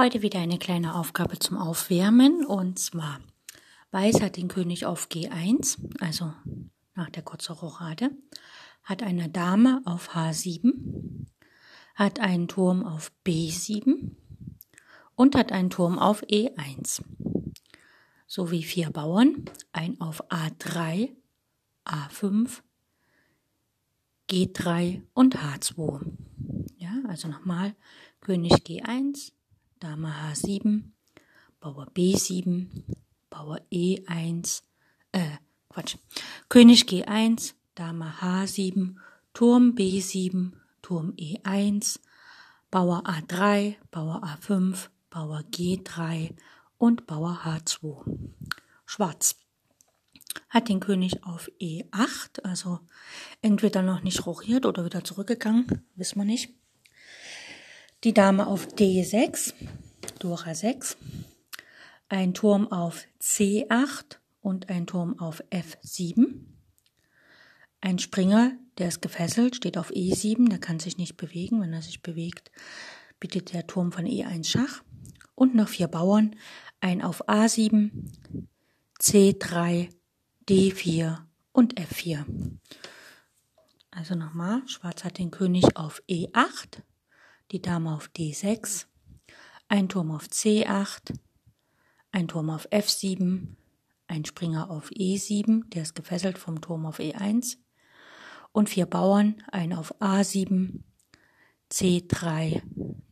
Heute wieder eine kleine Aufgabe zum Aufwärmen und zwar Weiß hat den König auf G1, also nach der kurzen Rochade, hat eine Dame auf H7, hat einen Turm auf B7 und hat einen Turm auf E1 sowie vier Bauern, ein auf A3, A5, G3 und H2. Ja, also nochmal König G1, Dame H7, Bauer B7, Bauer E1, äh, Quatsch, König G1, Dame H7, Turm B7, Turm E1, Bauer A3, Bauer A5, Bauer G3 und Bauer H2. Schwarz hat den König auf E8, also entweder noch nicht rochiert oder wieder zurückgegangen, wissen wir nicht die Dame auf D6, Dora 6, ein Turm auf C8 und ein Turm auf F7. Ein Springer, der ist gefesselt, steht auf E7, der kann sich nicht bewegen. Wenn er sich bewegt, bittet der Turm von E1 Schach. Und noch vier Bauern, ein auf A7, C3, D4 und F4. Also nochmal, Schwarz hat den König auf E8, die Dame auf D6, ein Turm auf C8, ein Turm auf F7, ein Springer auf E7, der ist gefesselt vom Turm auf E1 und vier Bauern, ein auf A7, C3,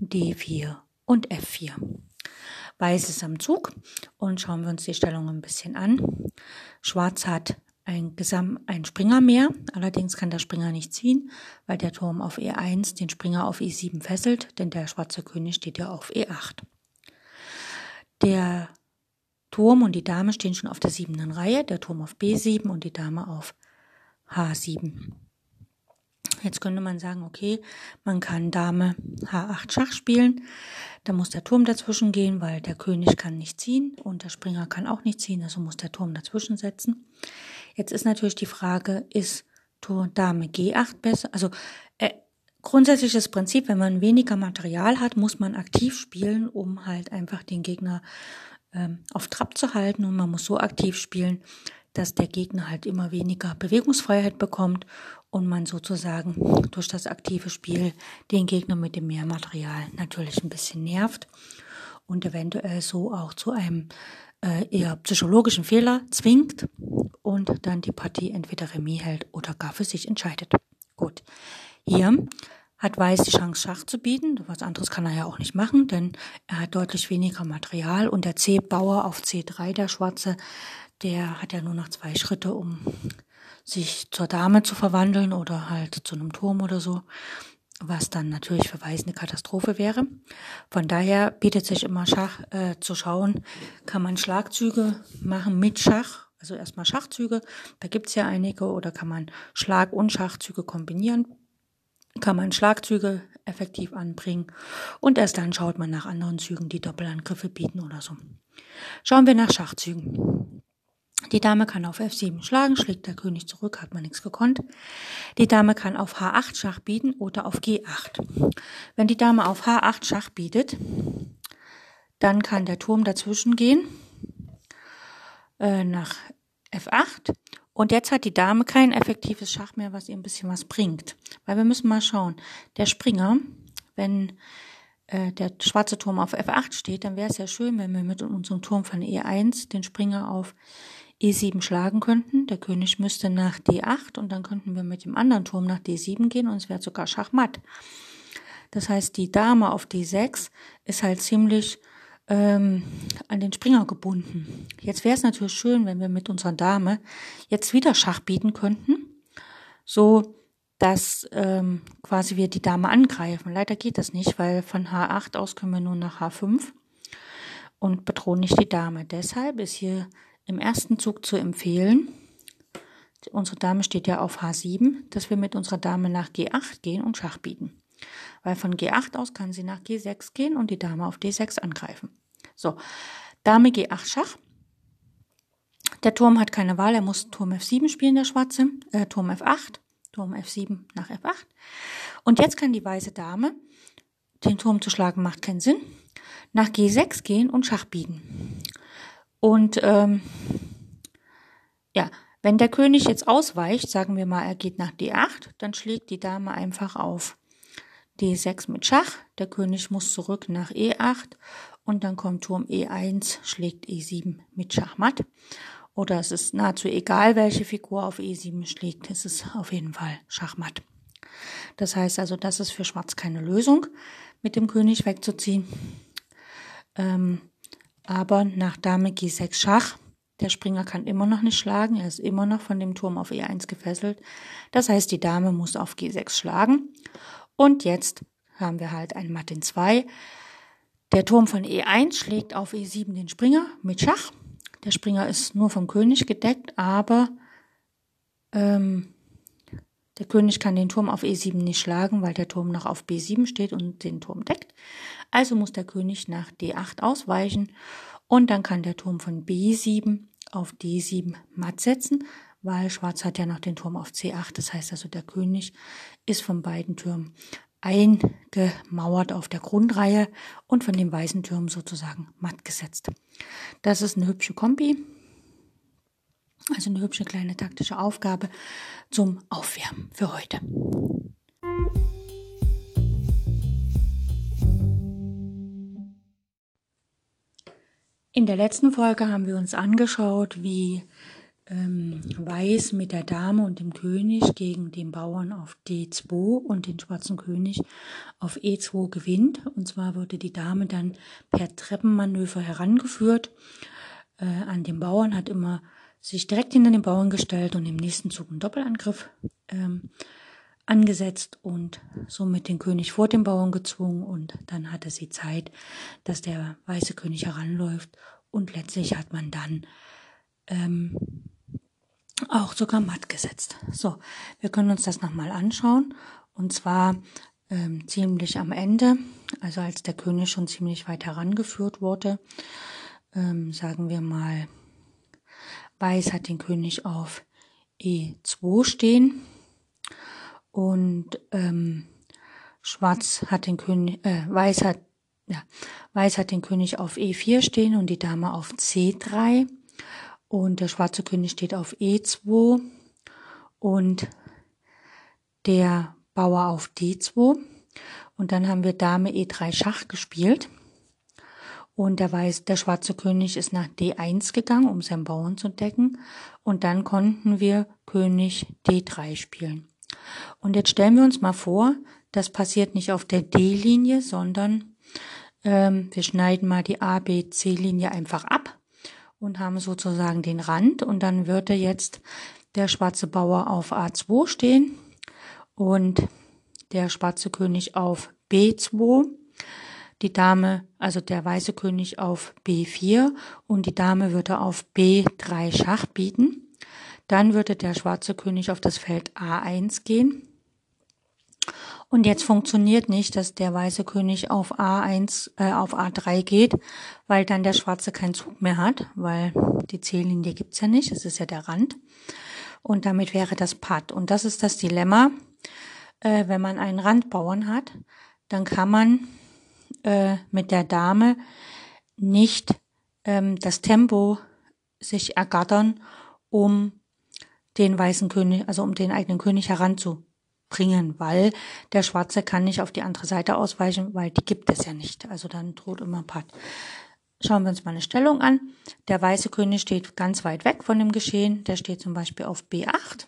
D4 und F4. Weiß ist am Zug und schauen wir uns die Stellung ein bisschen an. Schwarz hat ein, Gesam ein Springer mehr. Allerdings kann der Springer nicht ziehen, weil der Turm auf E1 den Springer auf E7 fesselt, denn der schwarze König steht ja auf E8. Der Turm und die Dame stehen schon auf der siebenden Reihe, der Turm auf B7 und die Dame auf H7. Jetzt könnte man sagen, okay, man kann Dame H8 Schach spielen. Da muss der Turm dazwischen gehen, weil der König kann nicht ziehen und der Springer kann auch nicht ziehen, also muss der Turm dazwischen setzen. Jetzt ist natürlich die Frage, ist Turm Dame G8 besser? Also äh, grundsätzliches Prinzip, wenn man weniger Material hat, muss man aktiv spielen, um halt einfach den Gegner ähm, auf Trab zu halten und man muss so aktiv spielen, dass der Gegner halt immer weniger Bewegungsfreiheit bekommt und man sozusagen durch das aktive Spiel den Gegner mit dem Mehrmaterial natürlich ein bisschen nervt und eventuell so auch zu einem äh, eher psychologischen Fehler zwingt und dann die Partie entweder Remis hält oder gar für sich entscheidet. Gut. Hier hat Weiß die Chance, Schach zu bieten. Was anderes kann er ja auch nicht machen, denn er hat deutlich weniger Material und der C-Bauer auf C3, der Schwarze, der hat ja nur noch zwei Schritte, um sich zur Dame zu verwandeln oder halt zu einem Turm oder so, was dann natürlich für Weiß eine Katastrophe wäre. Von daher bietet sich immer Schach äh, zu schauen, kann man Schlagzüge machen mit Schach, also erstmal Schachzüge, da gibt's ja einige, oder kann man Schlag- und Schachzüge kombinieren, kann man Schlagzüge effektiv anbringen und erst dann schaut man nach anderen Zügen, die Doppelangriffe bieten oder so. Schauen wir nach Schachzügen. Die Dame kann auf F7 schlagen, schlägt der König zurück, hat man nichts gekonnt. Die Dame kann auf H8 Schach bieten oder auf G8. Wenn die Dame auf H8 Schach bietet, dann kann der Turm dazwischen gehen äh, nach F8 und jetzt hat die Dame kein effektives Schach mehr, was ihr ein bisschen was bringt. Weil wir müssen mal schauen. Der Springer, wenn äh, der schwarze Turm auf F8 steht, dann wäre es ja schön, wenn wir mit unserem Turm von E1 den Springer auf E7 schlagen könnten. Der König müsste nach D8 und dann könnten wir mit dem anderen Turm nach D7 gehen und es wäre sogar Schachmatt. Das heißt, die Dame auf D6 ist halt ziemlich ähm, an den Springer gebunden. Jetzt wäre es natürlich schön, wenn wir mit unserer Dame jetzt wieder Schach bieten könnten. So dass ähm, quasi wir die Dame angreifen. Leider geht das nicht, weil von H8 aus können wir nur nach H5 und bedrohen nicht die Dame. Deshalb ist hier im ersten Zug zu empfehlen, unsere Dame steht ja auf H7, dass wir mit unserer Dame nach G8 gehen und Schach bieten. Weil von G8 aus kann sie nach G6 gehen und die Dame auf D6 angreifen. So, Dame G8 Schach. Der Turm hat keine Wahl, er muss Turm F7 spielen, der Schwarze, äh, Turm F8. Turm F7 nach F8. Und jetzt kann die weiße Dame, den Turm zu schlagen macht keinen Sinn, nach G6 gehen und Schach bieten. Und ähm, ja, wenn der König jetzt ausweicht, sagen wir mal, er geht nach D8, dann schlägt die Dame einfach auf D6 mit Schach. Der König muss zurück nach E8 und dann kommt Turm E1, schlägt E7 mit Schachmatt oder es ist nahezu egal, welche Figur auf E7 schlägt, es ist auf jeden Fall Schachmatt. Das heißt also, das ist für Schwarz keine Lösung, mit dem König wegzuziehen. Ähm, aber nach Dame G6 Schach, der Springer kann immer noch nicht schlagen, er ist immer noch von dem Turm auf E1 gefesselt. Das heißt, die Dame muss auf G6 schlagen. Und jetzt haben wir halt ein Matt in 2. Der Turm von E1 schlägt auf E7 den Springer mit Schach. Der Springer ist nur vom König gedeckt, aber ähm, der König kann den Turm auf E7 nicht schlagen, weil der Turm noch auf B7 steht und den Turm deckt. Also muss der König nach D8 ausweichen und dann kann der Turm von B7 auf D7 matt setzen, weil Schwarz hat ja noch den Turm auf C8. Das heißt also, der König ist von beiden Türmen eingemauert auf der Grundreihe und von den weißen Türmen sozusagen matt gesetzt. Das ist eine hübsche Kombi, also eine hübsche kleine taktische Aufgabe zum Aufwärmen für heute. In der letzten Folge haben wir uns angeschaut, wie ähm, Weiß mit der Dame und dem König gegen den Bauern auf D2 und den schwarzen König auf E2 gewinnt. Und zwar wurde die Dame dann per Treppenmanöver herangeführt äh, an den Bauern, hat immer sich direkt hinter den Bauern gestellt und im nächsten Zug einen Doppelangriff ähm, angesetzt und somit den König vor den Bauern gezwungen und dann hatte sie Zeit, dass der weiße König heranläuft und letztlich hat man dann ähm, auch sogar matt gesetzt. So, wir können uns das nochmal anschauen. Und zwar ähm, ziemlich am Ende, also als der König schon ziemlich weit herangeführt wurde, ähm, sagen wir mal, Weiß hat den König auf E2 stehen und ähm, Schwarz hat den König, äh, Weiß hat, ja, Weiß hat den König auf E4 stehen und die Dame auf C3 und der schwarze König steht auf E2 und der Bauer auf D2 und dann haben wir Dame E3 Schach gespielt. Und der weiß, der schwarze König ist nach D1 gegangen, um seinen Bauern zu decken. Und dann konnten wir König D3 spielen. Und jetzt stellen wir uns mal vor, das passiert nicht auf der D-Linie, sondern ähm, wir schneiden mal die A, B, C-Linie einfach ab und haben sozusagen den Rand und dann würde jetzt der schwarze Bauer auf A2 stehen und der schwarze König auf B2, die Dame, also der weiße König auf B4 und die Dame würde auf B3 Schach bieten. Dann würde der schwarze König auf das Feld A1 gehen und jetzt funktioniert nicht, dass der weiße König auf A1, äh, auf A3 geht, weil dann der schwarze keinen Zug mehr hat, weil die C-Linie gibt's ja nicht, es ist ja der Rand. Und damit wäre das Patt. Und das ist das Dilemma, äh, wenn man einen Randbauern hat, dann kann man äh, mit der Dame nicht ähm, das Tempo sich ergattern, um den weißen König, also um den eigenen König heranzu bringen, weil der Schwarze kann nicht auf die andere Seite ausweichen, weil die gibt es ja nicht. Also dann droht immer Patt. Schauen wir uns mal eine Stellung an. Der weiße König steht ganz weit weg von dem Geschehen. Der steht zum Beispiel auf B8,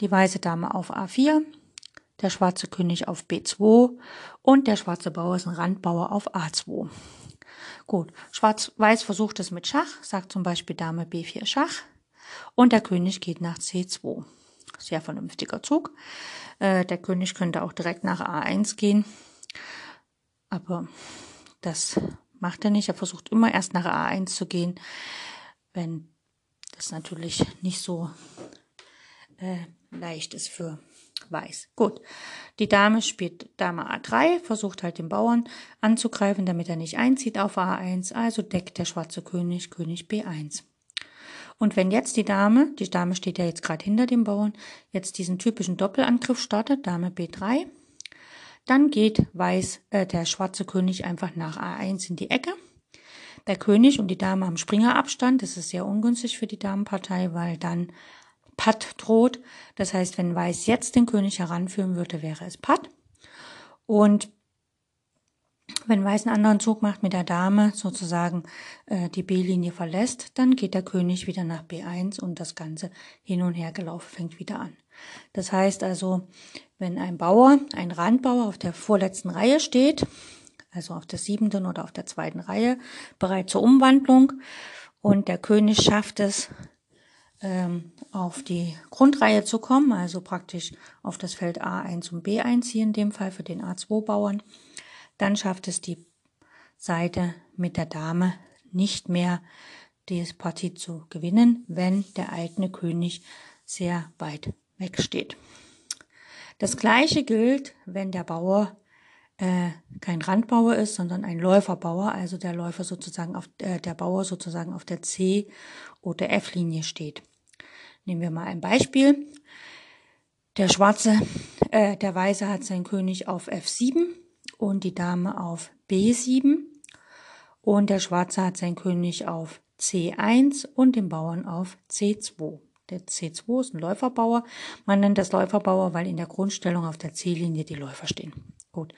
die weiße Dame auf A4, der schwarze König auf B2 und der schwarze Bauer ist ein Randbauer auf A2. Gut, Schwarz-Weiß versucht es mit Schach, sagt zum Beispiel Dame B4 Schach und der König geht nach C2. sehr vernünftiger Zug. Äh, der König könnte auch direkt nach A1 gehen. Aber das macht er nicht. Er versucht immer erst nach A1 zu gehen, wenn das natürlich nicht so äh, leicht ist für Weiß. Gut. Die Dame spielt Dame A3, versucht halt den Bauern anzugreifen, damit er nicht einzieht auf A1. Also deckt der schwarze König König B1. Und wenn jetzt die Dame, die Dame steht ja jetzt gerade hinter dem Bauern, jetzt diesen typischen Doppelangriff startet, Dame B3, dann geht Weiß, äh, der schwarze König einfach nach A1 in die Ecke. Der König und die Dame am Springerabstand, das ist sehr ungünstig für die Damenpartei, weil dann Patt droht. Das heißt, wenn Weiß jetzt den König heranführen würde, wäre es Patt. Und wenn Weiß einen anderen Zug macht mit der Dame, sozusagen äh, die B-Linie verlässt, dann geht der König wieder nach B1 und das Ganze hin und her gelaufen fängt wieder an. Das heißt also, wenn ein Bauer, ein Randbauer auf der vorletzten Reihe steht, also auf der siebenten oder auf der zweiten Reihe, bereit zur Umwandlung und der König schafft es, ähm, auf die Grundreihe zu kommen, also praktisch auf das Feld A1 und B1 hier in dem Fall für den A2-Bauern, dann schafft es die Seite mit der Dame nicht mehr, die Partie zu gewinnen, wenn der eigene König sehr weit weg steht. Das gleiche gilt, wenn der Bauer äh, kein Randbauer ist, sondern ein Läuferbauer, also der Läufer sozusagen auf äh, der Bauer sozusagen auf der C oder F-Linie steht. Nehmen wir mal ein Beispiel. Der Schwarze, äh, der Weiße hat seinen König auf F7 und die Dame auf B7 und der Schwarze hat seinen König auf C1 und den Bauern auf C2. Der C2 ist ein Läuferbauer. Man nennt das Läuferbauer, weil in der Grundstellung auf der C-Linie die Läufer stehen. Gut.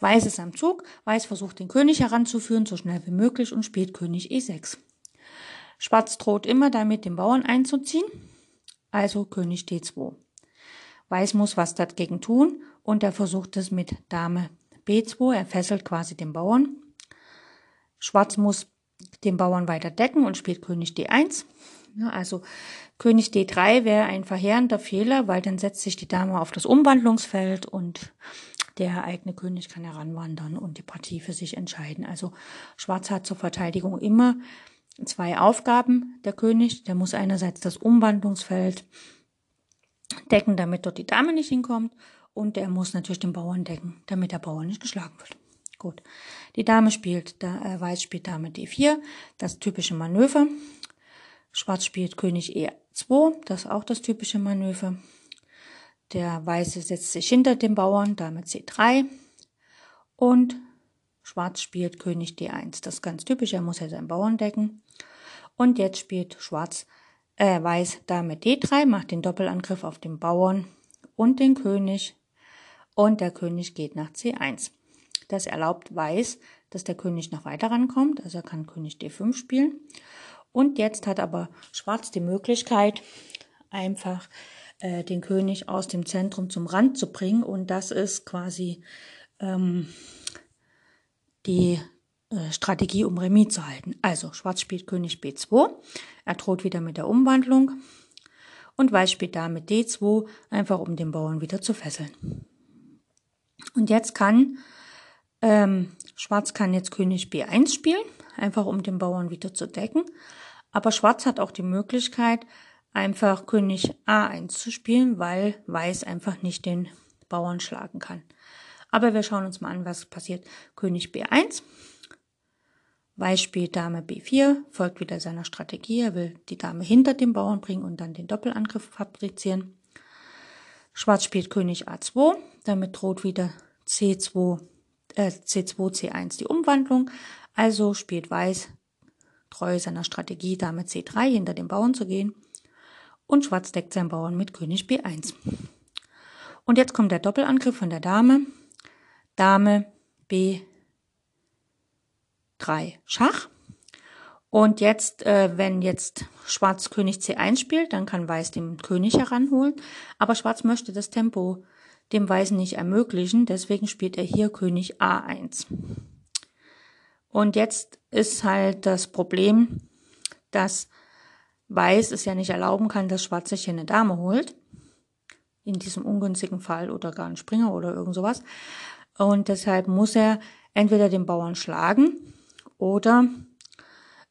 Weiß ist am Zug. Weiß versucht den König heranzuführen, so schnell wie möglich und spielt König E6. Schwarz droht immer damit, den Bauern einzuziehen. Also König D2. Weiß muss was dagegen tun und er versucht es mit Dame B2. Er fesselt quasi den Bauern. Schwarz muss den Bauern weiter decken und spielt König D1. Ja, also König D3 wäre ein verheerender Fehler, weil dann setzt sich die Dame auf das Umwandlungsfeld und der eigene König kann heranwandern und die Partie für sich entscheiden. Also Schwarz hat zur Verteidigung immer zwei Aufgaben. Der König, der muss einerseits das Umwandlungsfeld decken, damit dort die Dame nicht hinkommt und der muss natürlich den Bauern decken, damit der Bauer nicht geschlagen wird. Gut. Die Dame spielt, da, äh, Weiß spielt Dame D4, das typische Manöver. Schwarz spielt König E2, das ist auch das typische Manöver. Der Weiße setzt sich hinter dem Bauern, Dame C3 und Schwarz spielt König D1. Das ist ganz typisch, er muss ja seinen Bauern decken. Und jetzt spielt Schwarz, äh, Weiß Dame D3, macht den Doppelangriff auf den Bauern und den König. Und der König geht nach C1. Das erlaubt Weiß, dass der König noch weiter rankommt, also er kann König D5 spielen. Und jetzt hat aber Schwarz die Möglichkeit, einfach äh, den König aus dem Zentrum zum Rand zu bringen. Und das ist quasi ähm, die äh, Strategie, um Remis zu halten. Also Schwarz spielt König B2. Er droht wieder mit der Umwandlung. Und Weiß spielt Dame D2, einfach um den Bauern wieder zu fesseln. Und jetzt kann ähm, Schwarz kann jetzt König B1 spielen, einfach um den Bauern wieder zu decken. Aber Schwarz hat auch die Möglichkeit, einfach König A1 zu spielen, weil Weiß einfach nicht den Bauern schlagen kann. Aber wir schauen uns mal an, was passiert. König B1. Weiß spielt Dame B4, folgt wieder seiner Strategie. Er will die Dame hinter dem Bauern bringen und dann den Doppelangriff fabrizieren. Schwarz spielt König A2. Damit droht wieder C2, äh, C2, C1 die Umwandlung. Also spielt Weiß treu seiner Strategie, Dame C3 hinter dem Bauern zu gehen. Und Schwarz deckt seinen Bauern mit König B1. Und jetzt kommt der Doppelangriff von der Dame. Dame B3 Schach. Und jetzt, äh, wenn jetzt Schwarz König C1 spielt, dann kann Weiß den König heranholen. Aber Schwarz möchte das Tempo dem Weißen nicht ermöglichen, deswegen spielt er hier König A1. Und jetzt ist halt das Problem, dass Weiß es ja nicht erlauben kann, dass Schwarz sich hier eine Dame holt. in diesem ungünstigen Fall oder gar einen Springer oder irgend sowas. Und deshalb muss er entweder den Bauern schlagen oder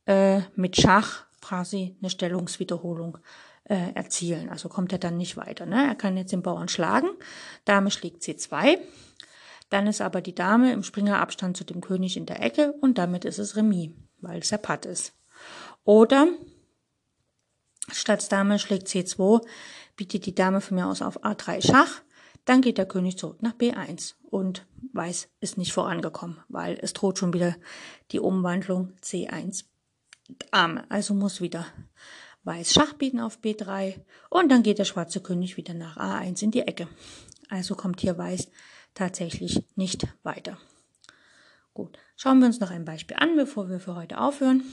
äh, mit Schach quasi eine Stellungswiederholung äh, erzielen. Also kommt er dann nicht weiter. Ne? Er kann jetzt den Bauern schlagen. Dame schlägt C2. Dann ist aber die Dame im Springerabstand zu dem König in der Ecke und damit ist es Remis, weil es ja Patt ist. Oder statt Dame schlägt C2, bietet die Dame von mir aus auf A3 Schach. Dann geht der König zurück nach B1 und Weiß ist nicht vorangekommen, weil es droht schon wieder die Umwandlung C1 Dame. Also muss wieder Weiß Schach bieten auf B3 und dann geht der schwarze König wieder nach A1 in die Ecke. Also kommt hier Weiß tatsächlich nicht weiter. Gut, schauen wir uns noch ein Beispiel an, bevor wir für heute aufhören.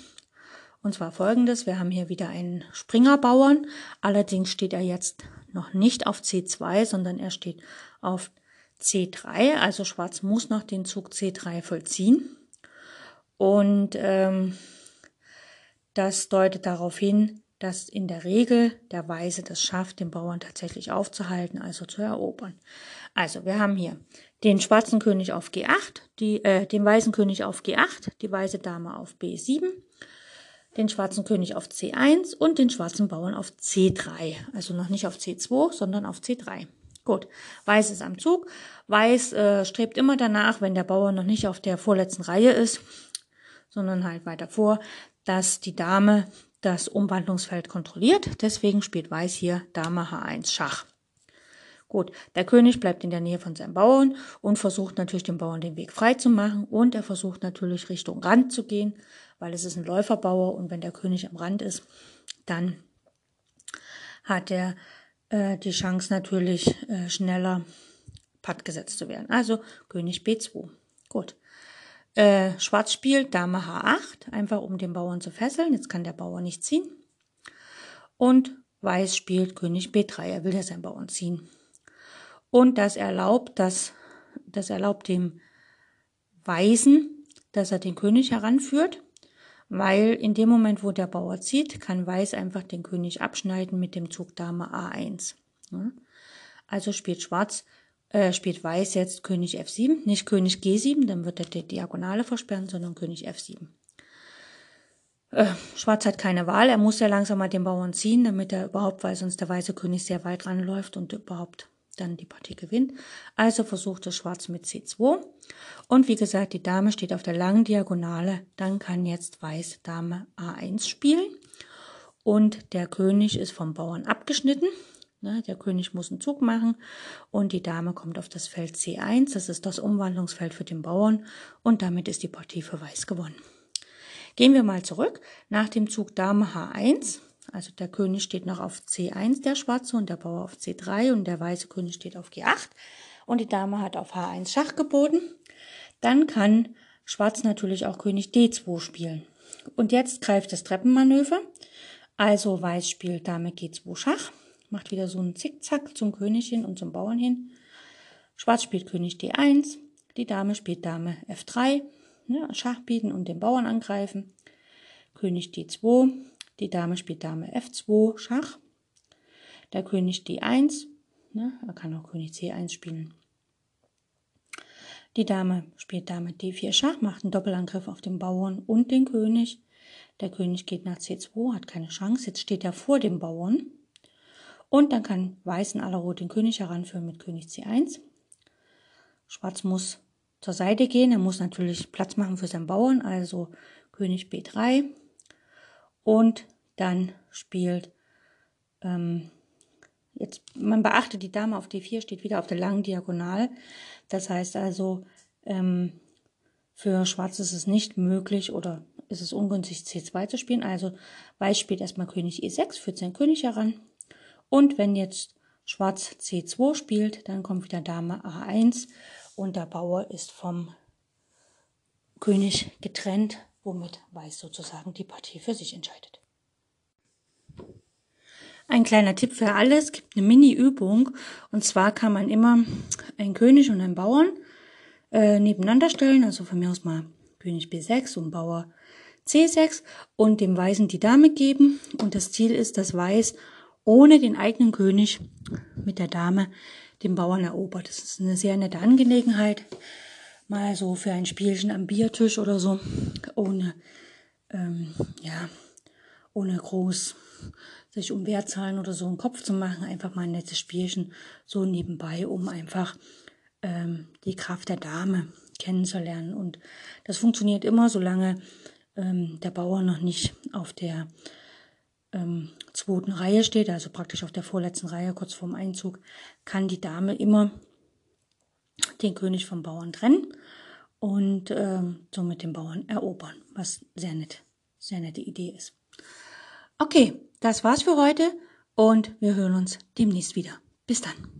Und zwar folgendes, wir haben hier wieder einen Springerbauern, allerdings steht er jetzt noch nicht auf C2, sondern er steht auf C3, also Schwarz muss noch den Zug C3 vollziehen. Und ähm, das deutet darauf hin, dass in der Regel der Weiße das schafft, den Bauern tatsächlich aufzuhalten, also zu erobern. Also wir haben hier den schwarzen König auf G8, die, äh, den weißen König auf G8, die weiße Dame auf B7, den schwarzen König auf C1 und den schwarzen Bauern auf C3. Also noch nicht auf C2, sondern auf C3. Gut, Weiß ist am Zug. Weiß äh, strebt immer danach, wenn der Bauer noch nicht auf der vorletzten Reihe ist, sondern halt weiter vor, dass die Dame das Umwandlungsfeld kontrolliert. Deswegen spielt Weiß hier Dame H1 Schach. Gut, der König bleibt in der Nähe von seinem Bauern und versucht natürlich dem Bauern den Weg frei zu machen und er versucht natürlich Richtung Rand zu gehen, weil es ist ein Läuferbauer und wenn der König am Rand ist, dann hat er äh, die Chance natürlich äh, schneller Patt gesetzt zu werden. Also König B2. Gut. Äh, Schwarz spielt Dame H8, einfach um den Bauern zu fesseln. Jetzt kann der Bauer nicht ziehen. Und Weiß spielt König B3, er will ja seinen Bauern ziehen. Und das erlaubt, dass, das erlaubt dem Weißen, dass er den König heranführt, weil in dem Moment, wo der Bauer zieht, kann Weiß einfach den König abschneiden mit dem Zug Dame A1. Also spielt Schwarz äh, spielt Weiß jetzt König F7, nicht König G7, dann wird er die Diagonale versperren, sondern König F7. Äh, Schwarz hat keine Wahl, er muss ja langsam mal den Bauern ziehen, damit er überhaupt, weil sonst der weiße König sehr weit ranläuft und überhaupt dann die Partie gewinnt. Also versucht es Schwarz mit C2. Und wie gesagt, die Dame steht auf der langen Diagonale. Dann kann jetzt Weiß Dame A1 spielen. Und der König ist vom Bauern abgeschnitten. Ne, der König muss einen Zug machen und die Dame kommt auf das Feld C1, das ist das Umwandlungsfeld für den Bauern und damit ist die Partie für Weiß gewonnen. Gehen wir mal zurück. Nach dem Zug Dame H1, also der König steht noch auf C1, der Schwarze, und der Bauer auf C3 und der weiße König steht auf G8 und die Dame hat auf H1 Schach geboten, dann kann Schwarz natürlich auch König D2 spielen. Und jetzt greift das Treppenmanöver, also Weiß spielt Dame G2 Schach macht wieder so einen Zickzack zum König hin und zum Bauern hin. Schwarz spielt König D1, die Dame spielt Dame F3, ne, Schach bieten und den Bauern angreifen. König D2, die Dame spielt Dame F2, Schach. Der König D1, ne, er kann auch König C1 spielen. Die Dame spielt Dame D4 Schach, macht einen Doppelangriff auf den Bauern und den König. Der König geht nach C2, hat keine Chance. Jetzt steht er vor dem Bauern. Und dann kann Weiß in aller Ruhe den König heranführen mit König C1. Schwarz muss zur Seite gehen. Er muss natürlich Platz machen für seinen Bauern, also König B3. Und dann spielt, ähm, jetzt, man beachte, die Dame auf D4 steht wieder auf der langen Diagonal. Das heißt also, ähm, für Schwarz ist es nicht möglich oder ist es ungünstig, C2 zu spielen. Also Weiß spielt erstmal König E6, führt seinen König heran. Und wenn jetzt Schwarz C2 spielt, dann kommt wieder Dame A1 und der Bauer ist vom König getrennt, womit Weiß sozusagen die Partie für sich entscheidet. Ein kleiner Tipp für alles, es gibt eine Mini-Übung. Und zwar kann man immer einen König und einen Bauern äh, nebeneinander stellen, also von mir aus mal König B6 und Bauer C6 und dem Weißen die Dame geben. Und das Ziel ist, dass Weiß ohne den eigenen König mit der Dame den Bauern erobert. Das ist eine sehr nette Angelegenheit. Mal so für ein Spielchen am Biertisch oder so, ohne, ähm, ja, ohne groß sich um Wertzahlen oder so einen Kopf zu machen, einfach mal ein nettes Spielchen so nebenbei, um einfach ähm, die Kraft der Dame kennenzulernen. Und das funktioniert immer, solange ähm, der Bauer noch nicht auf der ähm, zweiten Reihe steht, also praktisch auf der vorletzten Reihe, kurz vorm Einzug, kann die Dame immer den König vom Bauern trennen und ähm, somit den Bauern erobern, was sehr nett, sehr nette Idee ist. Okay, das war's für heute und wir hören uns demnächst wieder. Bis dann.